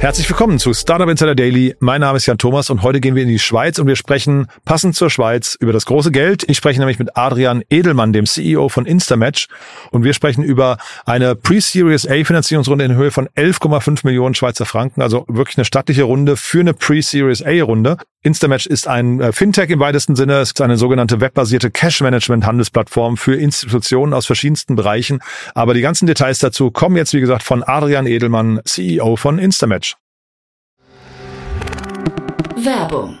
Herzlich willkommen zu Startup Insider Daily. Mein Name ist Jan Thomas und heute gehen wir in die Schweiz und wir sprechen passend zur Schweiz über das große Geld. Ich spreche nämlich mit Adrian Edelmann, dem CEO von Instamatch und wir sprechen über eine Pre-Series A Finanzierungsrunde in Höhe von 11,5 Millionen Schweizer Franken, also wirklich eine stattliche Runde für eine Pre-Series A Runde. Instamatch ist ein äh, Fintech im weitesten Sinne. Es ist eine sogenannte webbasierte Cash-Management-Handelsplattform für Institutionen aus verschiedensten Bereichen. Aber die ganzen Details dazu kommen jetzt, wie gesagt, von Adrian Edelmann, CEO von Instamatch. Werbung.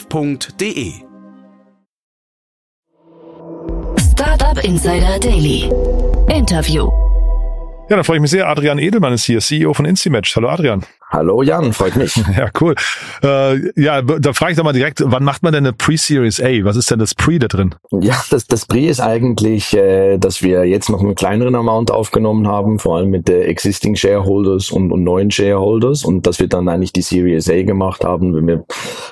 www.startup.de. Startup Insider Daily. Interview. Ja, dann freue ich mich sehr. Adrian Edelmann ist hier, CEO von Instamatch. Hallo Adrian. Hallo Jan, freut mich. Ja, cool. Äh, ja, da frage ich doch mal direkt, wann macht man denn eine Pre-Series A? Was ist denn das Pre da drin? Ja, das, das Pre ist eigentlich, äh, dass wir jetzt noch einen kleineren Amount aufgenommen haben, vor allem mit der Existing Shareholders und, und neuen Shareholders und dass wir dann eigentlich die Series A gemacht haben, wenn wir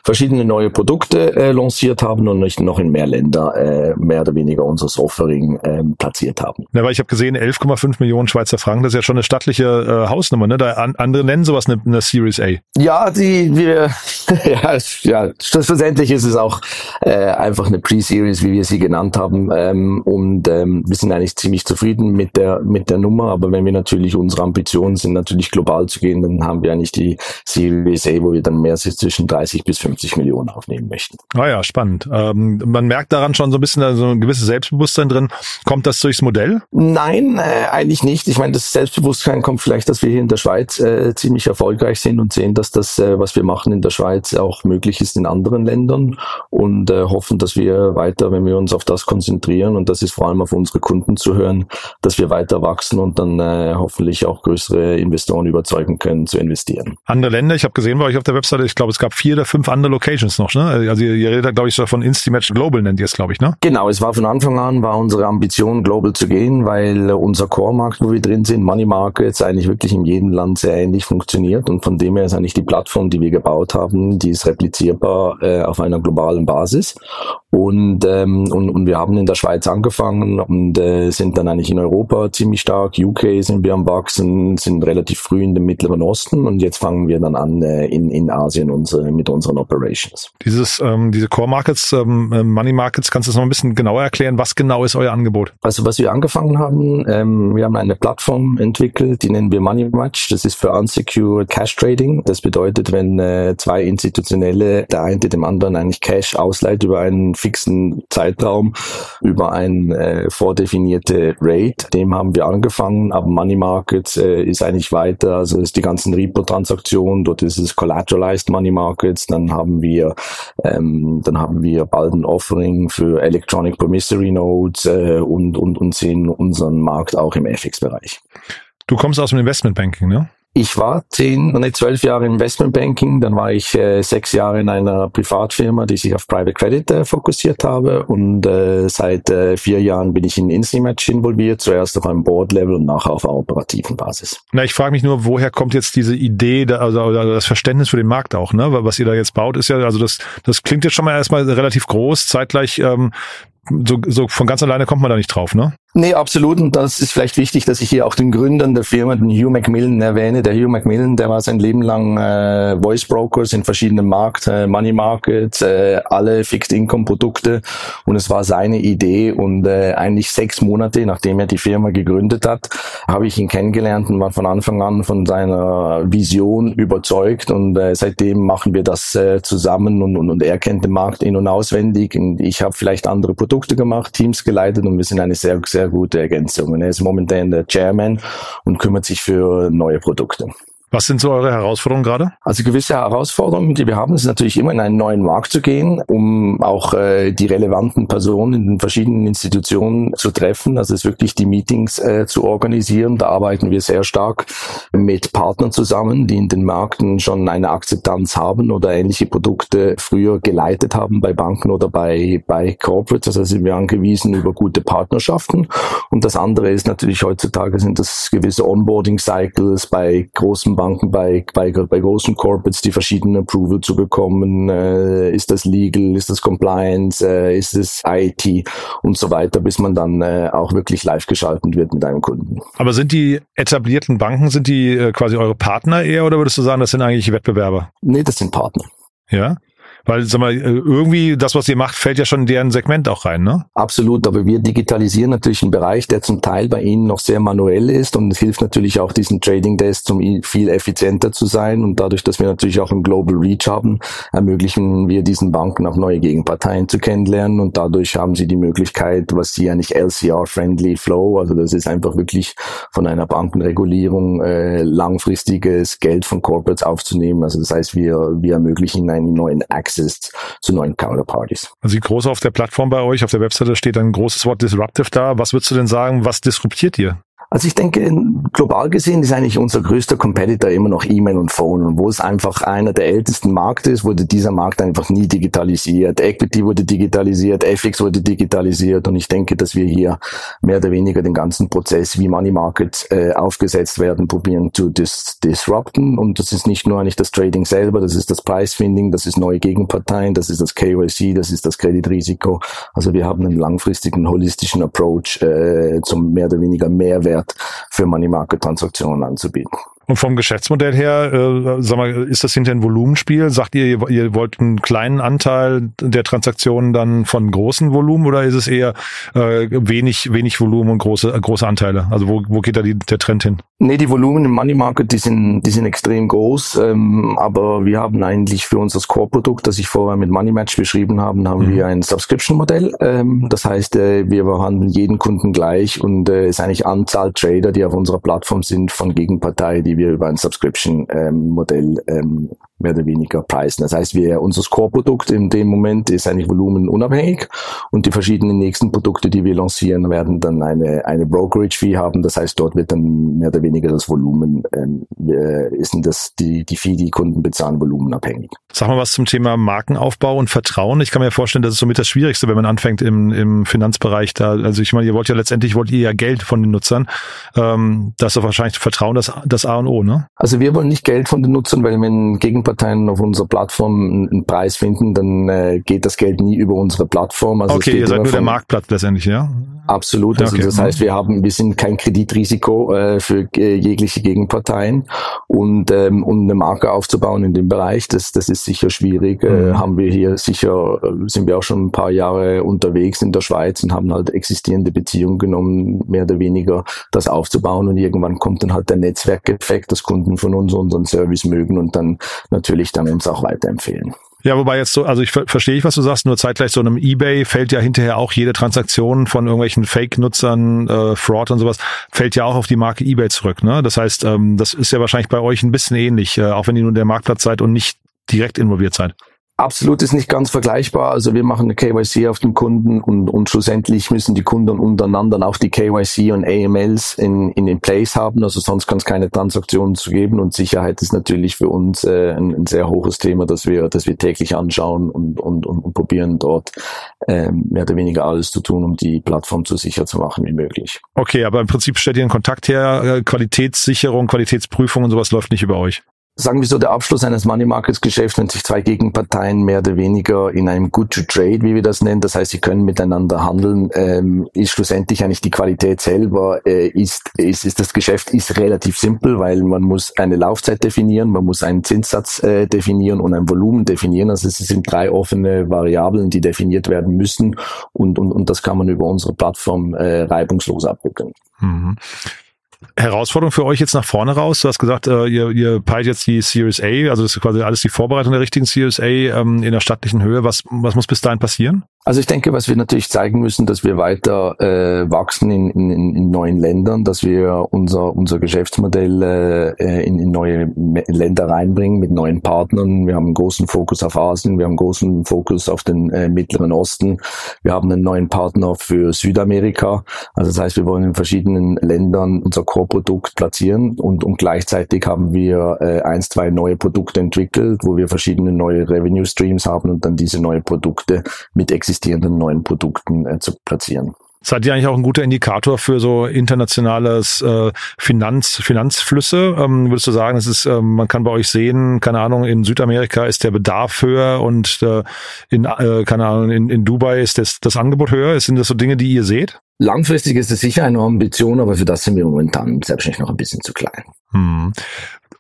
verschiedene neue Produkte äh, lanciert haben und nicht noch in mehr Länder äh, mehr oder weniger unser Offering äh, platziert haben. Ja, weil ich habe gesehen, 11,5 Millionen Schweizer Franken, das ist ja schon eine stattliche äh, Hausnummer. Ne? Da, an, andere nennen sowas eine eine Series A. Ja, die wir ja, ja schlussendlich ist es auch äh, einfach eine Pre-Series, wie wir sie genannt haben, ähm, und ähm, wir sind eigentlich ziemlich zufrieden mit der mit der Nummer. Aber wenn wir natürlich unsere Ambitionen sind, natürlich global zu gehen, dann haben wir eigentlich die Series A, wo wir dann mehr zwischen 30 bis 50 Millionen aufnehmen möchten. Ah ja, spannend. Ähm, man merkt daran schon so ein bisschen so ein gewisses Selbstbewusstsein drin. Kommt das durchs Modell? Nein, äh, eigentlich nicht. Ich meine, das Selbstbewusstsein kommt vielleicht, dass wir hier in der Schweiz äh, ziemlich erfolgreich erfolgreich sind und sehen, dass das, äh, was wir machen in der Schweiz, auch möglich ist in anderen Ländern und äh, hoffen, dass wir weiter, wenn wir uns auf das konzentrieren und das ist vor allem auf unsere Kunden zu hören, dass wir weiter wachsen und dann äh, hoffentlich auch größere Investoren überzeugen können zu investieren. Andere Länder, ich habe gesehen bei euch auf der Webseite, ich glaube, es gab vier oder fünf andere Locations noch, ne? Also ihr, ihr redet, glaube ich, von Instimatch Global nennt ihr es, glaube ich, ne? Genau, es war von Anfang an war unsere Ambition, global zu gehen, weil unser Core-Markt, wo wir drin sind, Money Markets, eigentlich wirklich in jedem Land sehr ähnlich funktioniert und von dem her ist eigentlich die Plattform, die wir gebaut haben, die ist replizierbar äh, auf einer globalen Basis. Und, ähm, und, und wir haben in der Schweiz angefangen und äh, sind dann eigentlich in Europa ziemlich stark. UK sind wir am Wachsen, sind relativ früh in dem Mittleren Osten und jetzt fangen wir dann an äh, in, in Asien unsere, mit unseren Operations. Dieses, ähm, diese Core Markets, ähm, äh, Money Markets, kannst du das noch ein bisschen genauer erklären? Was genau ist euer Angebot? Also was wir angefangen haben, ähm, wir haben eine Plattform entwickelt, die nennen wir Money Match. Das ist für Unsecured Cash Trading. Das bedeutet, wenn äh, zwei institutionelle, der eine dem anderen eigentlich Cash ausleiht über einen fixen Zeitraum, über ein äh, vordefinierte Rate, dem haben wir angefangen, aber Money Markets äh, ist eigentlich weiter, also ist die ganzen Repo-Transaktionen, dort ist es Collateralized Money Markets, dann haben wir ähm, dann haben wir bald ein Offering für Electronic Promissory Notes äh, und, und, und sehen unseren Markt auch im FX-Bereich. Du kommst aus dem Investmentbanking, ne? Ich war zehn, nee, zwölf Jahre Investmentbanking, dann war ich äh, sechs Jahre in einer Privatfirma, die sich auf Private Credit äh, fokussiert habe und äh, seit äh, vier Jahren bin ich in Instimatch involviert, zuerst auf einem Board-Level und nachher auf einer operativen Basis. Na, ich frage mich nur, woher kommt jetzt diese Idee, da, also, also das Verständnis für den Markt auch, ne? Was ihr da jetzt baut, ist ja, also das, das klingt jetzt schon mal erstmal relativ groß, zeitgleich ähm, so, so von ganz alleine kommt man da nicht drauf, ne? Nee, absolut. Und das ist vielleicht wichtig, dass ich hier auch den Gründern der Firma, den Hugh Macmillan, erwähne. Der Hugh Macmillan, der war sein Leben lang äh, Voice Brokers in verschiedenen Markt, äh, Money Markets, äh, alle Fixed Income Produkte. Und es war seine Idee. Und äh, eigentlich sechs Monate, nachdem er die Firma gegründet hat, habe ich ihn kennengelernt und war von Anfang an von seiner Vision überzeugt. Und äh, seitdem machen wir das äh, zusammen. Und, und, und er kennt den Markt in- und auswendig. Und ich habe vielleicht andere Produkte gemacht, Teams geleitet. Und wir sind eine sehr, sehr gute Ergänzung. Und er ist momentan der Chairman und kümmert sich für neue Produkte. Was sind so eure Herausforderungen gerade? Also gewisse Herausforderungen, die wir haben, ist natürlich immer in einen neuen Markt zu gehen, um auch äh, die relevanten Personen in den verschiedenen Institutionen zu treffen. Also es wirklich die Meetings äh, zu organisieren. Da arbeiten wir sehr stark mit Partnern zusammen, die in den Märkten schon eine Akzeptanz haben oder ähnliche Produkte früher geleitet haben bei Banken oder bei, bei Corporates. Also sind wir angewiesen über gute Partnerschaften. Und das andere ist natürlich heutzutage sind das gewisse Onboarding-Cycles bei großen Banken, bei, bei, bei großen Corporates die verschiedenen Approval zu bekommen. Äh, ist das Legal, ist das Compliance, äh, ist es IT und so weiter, bis man dann äh, auch wirklich live geschalten wird mit einem Kunden. Aber sind die etablierten Banken, sind die äh, quasi eure Partner eher oder würdest du sagen, das sind eigentlich Wettbewerber? Nee, das sind Partner. Ja. Weil, sag mal, irgendwie das, was ihr macht, fällt ja schon in deren Segment auch rein, ne? Absolut, aber wir digitalisieren natürlich einen Bereich, der zum Teil bei Ihnen noch sehr manuell ist und es hilft natürlich auch diesen Trading Desk, um viel effizienter zu sein und dadurch, dass wir natürlich auch einen Global Reach haben, ermöglichen wir diesen Banken auch neue Gegenparteien zu kennenlernen und dadurch haben sie die Möglichkeit, was sie ja nicht LCR-friendly Flow, also das ist einfach wirklich von einer Bankenregulierung äh, langfristiges Geld von Corporates aufzunehmen. Also das heißt, wir, wir ermöglichen einen neuen Access zu neuen Counterparties. Also groß auf der Plattform bei euch, auf der Webseite steht ein großes Wort Disruptive da. Was würdest du denn sagen, was disruptiert ihr? Also ich denke, global gesehen ist eigentlich unser größter Competitor immer noch E-Mail und Phone. Und wo es einfach einer der ältesten Märkte ist, wurde dieser Markt einfach nie digitalisiert. Equity wurde digitalisiert, FX wurde digitalisiert. Und ich denke, dass wir hier mehr oder weniger den ganzen Prozess, wie Money Markets äh, aufgesetzt werden, probieren zu dis disrupten. Und das ist nicht nur eigentlich das Trading selber, das ist das Price-Finding, das ist neue Gegenparteien, das ist das KYC, das ist das Kreditrisiko. Also wir haben einen langfristigen, holistischen Approach äh, zum mehr oder weniger Mehrwert Wert für Money Market Transaktionen anzubieten. Und vom Geschäftsmodell her, äh, sag mal, ist das hinter ein Volumenspiel? Sagt ihr, ihr, ihr wollt einen kleinen Anteil der Transaktionen dann von großen Volumen oder ist es eher äh, wenig, wenig Volumen und große, große Anteile? Also wo, wo geht da die, der Trend hin? Nee, die Volumen im Money Market, die sind, die sind extrem groß, ähm, aber wir haben eigentlich für unser Core-Produkt, das ich vorher mit Money Match beschrieben habe, haben mhm. wir ein Subscription-Modell. Ähm, das heißt, äh, wir behandeln jeden Kunden gleich und äh, ist eigentlich Anzahl Trader, die auf unserer Plattform sind, von Gegenpartei, die wir über ein Subscription-Modell ähm, ähm, mehr oder weniger preisen. Das heißt, wir, unser Core-Produkt in dem Moment ist eigentlich volumenunabhängig und die verschiedenen nächsten Produkte, die wir lancieren, werden dann eine, eine Brokerage-Fee haben. Das heißt, dort wird dann mehr oder weniger das Volumen, ähm, äh, ist das die, die Fee, die Kunden bezahlen, volumenabhängig. Sag mal was zum Thema Markenaufbau und Vertrauen. Ich kann mir vorstellen, das ist somit das Schwierigste, wenn man anfängt im, im Finanzbereich da. Also ich meine, ihr wollt ja letztendlich, wollt ihr ja Geld von den Nutzern. Ähm, das ist wahrscheinlich Vertrauen das, das A und O, ne? Also wir wollen nicht Geld von den Nutzern, weil wenn Gegenparteien auf unserer Plattform einen Preis finden, dann äh, geht das Geld nie über unsere Plattform. Also okay, ihr seid nur der Marktplatz letztendlich, ja? Absolut. Also okay. das heißt, wir haben, wir sind kein Kreditrisiko äh, für äh, jegliche Gegenparteien und ähm, um eine Marke aufzubauen in dem Bereich, das das ist sicher schwierig. Äh, mhm. Äh, haben wir hier sicher äh, sind wir auch schon ein paar Jahre unterwegs in der Schweiz und haben halt existierende Beziehungen genommen, mehr oder weniger das aufzubauen und irgendwann kommt dann halt der Netzwerkeffekt, dass Kunden von uns unseren Service mögen und dann natürlich dann uns auch weiterempfehlen. Ja, wobei jetzt so, also ich ver verstehe ich, was du sagst, nur zeitgleich so einem Ebay fällt ja hinterher auch jede Transaktion von irgendwelchen Fake-Nutzern, äh, Fraud und sowas, fällt ja auch auf die Marke Ebay zurück. Ne? Das heißt, ähm, das ist ja wahrscheinlich bei euch ein bisschen ähnlich, äh, auch wenn ihr nur der Marktplatz seid und nicht direkt involviert seid. Absolut ist nicht ganz vergleichbar. Also wir machen eine KYC auf dem Kunden und, und schlussendlich müssen die Kunden untereinander auch die KYC und AMLs in, in, in place haben. Also sonst kann es keine Transaktionen zu geben und Sicherheit ist natürlich für uns äh, ein, ein, sehr hohes Thema, dass wir, dass wir täglich anschauen und, und, und, und probieren dort äh, mehr oder weniger alles zu tun, um die Plattform so sicher zu machen wie möglich. Okay, aber im Prinzip stellt ihr einen Kontakt her, äh, Qualitätssicherung, Qualitätsprüfung und sowas läuft nicht über euch. Sagen wir so, der Abschluss eines Money Markets Geschäfts, wenn sich zwei Gegenparteien mehr oder weniger in einem Good to Trade, wie wir das nennen, das heißt, sie können miteinander handeln, ähm, ist schlussendlich eigentlich die Qualität selber, äh, ist, ist, ist das Geschäft ist relativ simpel, weil man muss eine Laufzeit definieren, man muss einen Zinssatz äh, definieren und ein Volumen definieren. Also es sind drei offene Variablen, die definiert werden müssen und, und, und das kann man über unsere Plattform äh, reibungslos abwickeln. Mhm. Herausforderung für euch jetzt nach vorne raus? Du hast gesagt, äh, ihr, ihr peilt jetzt die Series A, also das ist quasi alles die Vorbereitung der richtigen Series A ähm, in der stattlichen Höhe. Was, was muss bis dahin passieren? Also ich denke, was wir natürlich zeigen müssen, dass wir weiter äh, wachsen in, in, in neuen Ländern, dass wir unser unser Geschäftsmodell äh, in, in neue Länder reinbringen mit neuen Partnern. Wir haben einen großen Fokus auf Asien, wir haben einen großen Fokus auf den äh, Mittleren Osten. Wir haben einen neuen Partner für Südamerika. Also das heißt, wir wollen in verschiedenen Ländern unser Core-Produkt platzieren und, und gleichzeitig haben wir äh, eins, zwei neue Produkte entwickelt, wo wir verschiedene neue Revenue Streams haben und dann diese neue Produkte mit existierenden neuen Produkten äh, zu platzieren. Seid ihr eigentlich auch ein guter Indikator für so internationales äh, Finanz, Finanzflüsse? Ähm, würdest du sagen, es ist, ähm, man kann bei euch sehen, keine Ahnung, in Südamerika ist der Bedarf höher und äh, in, äh, keine Ahnung, in, in Dubai ist das, das Angebot höher? Sind das so Dinge, die ihr seht? Langfristig ist es sicher eine Ambition, aber für das sind wir momentan selbstverständlich noch ein bisschen zu klein. Hm.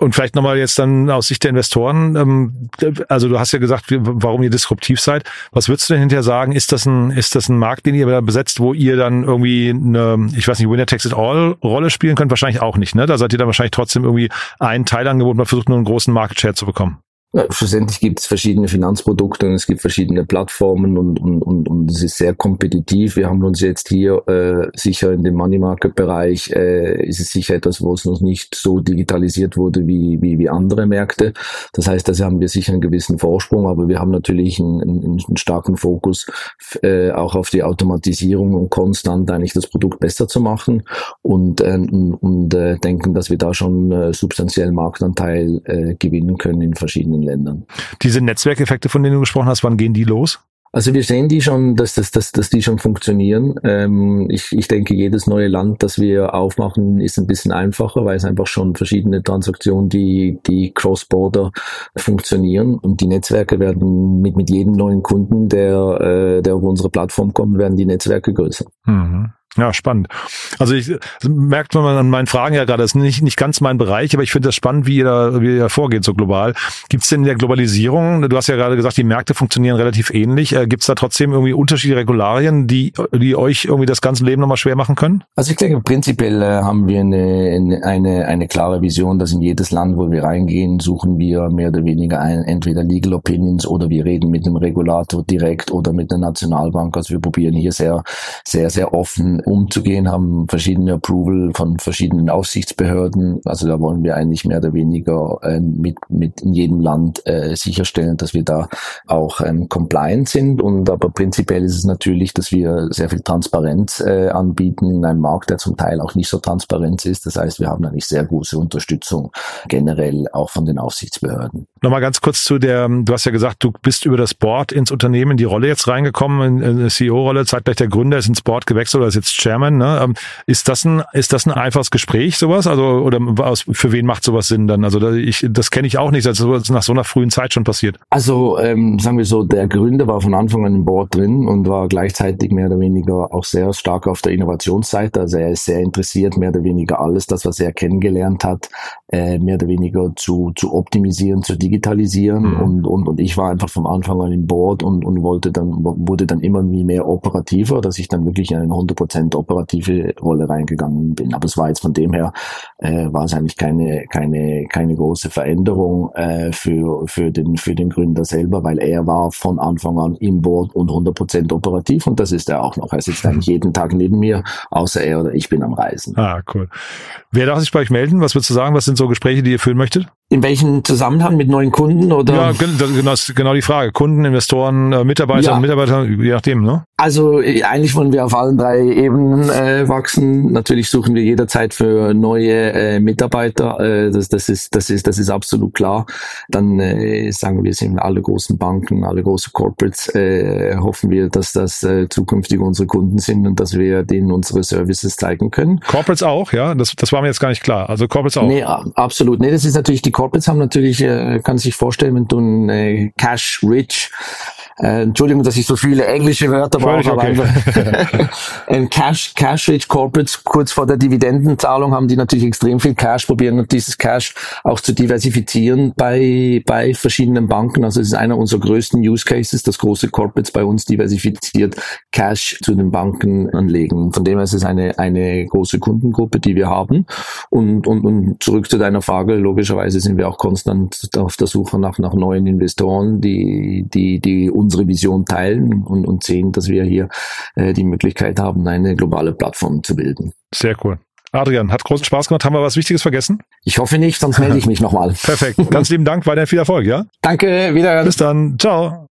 Und vielleicht nochmal jetzt dann aus Sicht der Investoren, ähm, also du hast ja gesagt, warum ihr disruptiv seid. Was würdest du denn hinterher sagen? Ist das ein, ist das ein Markt, den ihr da besetzt, wo ihr dann irgendwie eine, ich weiß nicht, Winner Takes It All Rolle spielen könnt? Wahrscheinlich auch nicht, ne? Da seid ihr dann wahrscheinlich trotzdem irgendwie ein Teilangebot, man versucht nur einen großen Market Share zu bekommen. Schlussendlich gibt es verschiedene Finanzprodukte und es gibt verschiedene Plattformen und, und, und, und es ist sehr kompetitiv. Wir haben uns jetzt hier äh, sicher in dem Money Market Bereich äh, ist es sicher etwas, wo es noch nicht so digitalisiert wurde wie, wie, wie andere Märkte. Das heißt, da haben wir sicher einen gewissen Vorsprung, aber wir haben natürlich einen, einen, einen starken Fokus äh, auch auf die Automatisierung und konstant eigentlich das Produkt besser zu machen und, äh, und äh, denken, dass wir da schon äh, substanziell Marktanteil äh, gewinnen können in verschiedenen anderen Ländern. Diese Netzwerkeffekte, von denen du gesprochen hast, wann gehen die los? Also wir sehen die schon, dass, dass, dass, dass die schon funktionieren. Ähm, ich, ich denke, jedes neue Land, das wir aufmachen, ist ein bisschen einfacher, weil es einfach schon verschiedene Transaktionen, die, die cross-border funktionieren. Und die Netzwerke werden mit, mit jedem neuen Kunden, der, äh, der auf unsere Plattform kommt, werden die Netzwerke größer. Mhm. Ja, spannend. Also ich also merkt man an meinen Fragen ja gerade, das ist nicht, nicht ganz mein Bereich, aber ich finde das spannend, wie ihr da, wie ihr da vorgeht, so global. Gibt es denn in der Globalisierung, du hast ja gerade gesagt, die Märkte funktionieren relativ ähnlich, äh, gibt es da trotzdem irgendwie unterschiedliche Regularien, die, die euch irgendwie das ganze Leben nochmal schwer machen können? Also ich denke, prinzipiell äh, haben wir eine, eine, eine klare Vision, dass in jedes Land, wo wir reingehen, suchen wir mehr oder weniger ein, entweder Legal Opinions oder wir reden mit dem Regulator direkt oder mit der Nationalbank. Also wir probieren hier sehr, sehr, sehr offen umzugehen, haben verschiedene Approval von verschiedenen Aufsichtsbehörden. Also da wollen wir eigentlich mehr oder weniger äh, mit, mit in jedem Land äh, sicherstellen, dass wir da auch ähm, compliant sind. Und aber prinzipiell ist es natürlich, dass wir sehr viel Transparenz äh, anbieten in einem Markt, der zum Teil auch nicht so transparent ist. Das heißt, wir haben eigentlich sehr große Unterstützung generell auch von den Aufsichtsbehörden. Nochmal ganz kurz zu der, du hast ja gesagt, du bist über das Board ins Unternehmen in die Rolle jetzt reingekommen, in eine CEO-Rolle, zeitgleich der Gründer ist ins Board gewechselt oder ist jetzt Chairman. Ne? Ähm, ist das ein ist das ein einfaches Gespräch sowas? Also oder aus, für wen macht sowas Sinn dann? Also ich, das kenne ich auch nicht, dass das nach so einer frühen Zeit schon passiert. Also ähm, sagen wir so, der Gründer war von Anfang an im Board drin und war gleichzeitig mehr oder weniger auch sehr stark auf der Innovationsseite. Also er ist sehr interessiert, mehr oder weniger alles, das was er kennengelernt hat, äh, mehr oder weniger zu zu optimisieren, zu digitalisieren mhm. und, und und ich war einfach vom Anfang an im Board und und wollte dann wurde dann immer mehr operativer, dass ich dann wirklich einen 100 Prozent operative Rolle reingegangen bin. Aber es war jetzt von dem her, äh, war es eigentlich keine, keine, keine große Veränderung äh, für, für, den, für den Gründer selber, weil er war von Anfang an im Board und 100 Prozent operativ und das ist er auch noch. Er sitzt eigentlich jeden Tag neben mir, außer er oder ich bin am Reisen. Ah, cool. Wer darf sich bei euch melden? Was würdest du sagen? Was sind so Gespräche, die ihr führen möchtet? In welchem Zusammenhang mit neuen Kunden oder? Ja, genau, genau die Frage. Kunden, Investoren, äh, Mitarbeiter, ja. Mitarbeiter, je nachdem, ne? Also äh, eigentlich wollen wir auf allen drei Ebenen äh, wachsen. Natürlich suchen wir jederzeit für neue äh, Mitarbeiter. Äh, das, das ist das ist das ist absolut klar. Dann äh, sagen wir, sind alle großen Banken, alle großen Corporates äh, hoffen wir, dass das äh, zukünftig unsere Kunden sind und dass wir denen unsere Services zeigen können. Corporates auch, ja. Das das war mir jetzt gar nicht klar. Also Corporates auch. Nee, absolut. Nee, das ist natürlich die Corporates haben natürlich, äh, kann sich vorstellen, wenn du ein äh, Cash-Rich äh, Entschuldigung, dass ich so viele englische Wörter brauche, aber okay. einfach ein Cash, Cash-Rich Corporates kurz vor der Dividendenzahlung haben die natürlich extrem viel Cash, probieren dieses Cash auch zu diversifizieren bei, bei verschiedenen Banken. Also es ist einer unserer größten Use Cases, dass große Corporates bei uns diversifiziert Cash zu den Banken anlegen. Von dem her ist es eine, eine große Kundengruppe, die wir haben. Und, und, und zurück zu deiner Frage, logischerweise sind wir auch konstant auf der Suche nach, nach neuen Investoren, die, die, die unsere Vision teilen und, und sehen, dass wir hier äh, die Möglichkeit haben, eine globale Plattform zu bilden. Sehr cool. Adrian, hat großen Spaß gemacht. Haben wir was Wichtiges vergessen? Ich hoffe nicht, sonst melde ich mich nochmal. Perfekt. Ganz lieben Dank. Weiterhin viel Erfolg, ja? Danke, wieder. Bis dann. Ciao.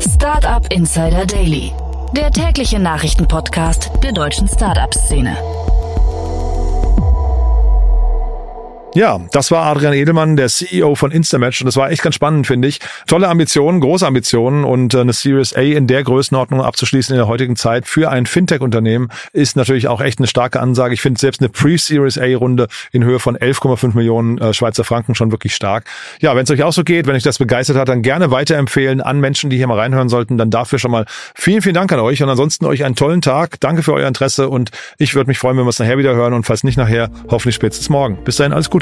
Startup Insider Daily. Der tägliche Nachrichtenpodcast der deutschen Startup-Szene. Ja, das war Adrian Edelmann, der CEO von Instamatch und das war echt ganz spannend, finde ich. Tolle Ambitionen, große Ambitionen und äh, eine Series A in der Größenordnung abzuschließen in der heutigen Zeit für ein Fintech-Unternehmen ist natürlich auch echt eine starke Ansage. Ich finde selbst eine Pre-Series A-Runde in Höhe von 11,5 Millionen äh, Schweizer Franken schon wirklich stark. Ja, wenn es euch auch so geht, wenn euch das begeistert hat, dann gerne weiterempfehlen an Menschen, die hier mal reinhören sollten. Dann dafür schon mal vielen, vielen Dank an euch und ansonsten euch einen tollen Tag. Danke für euer Interesse und ich würde mich freuen, wenn wir es nachher wieder hören und falls nicht nachher, hoffentlich spätestens morgen. Bis dahin, alles Gute.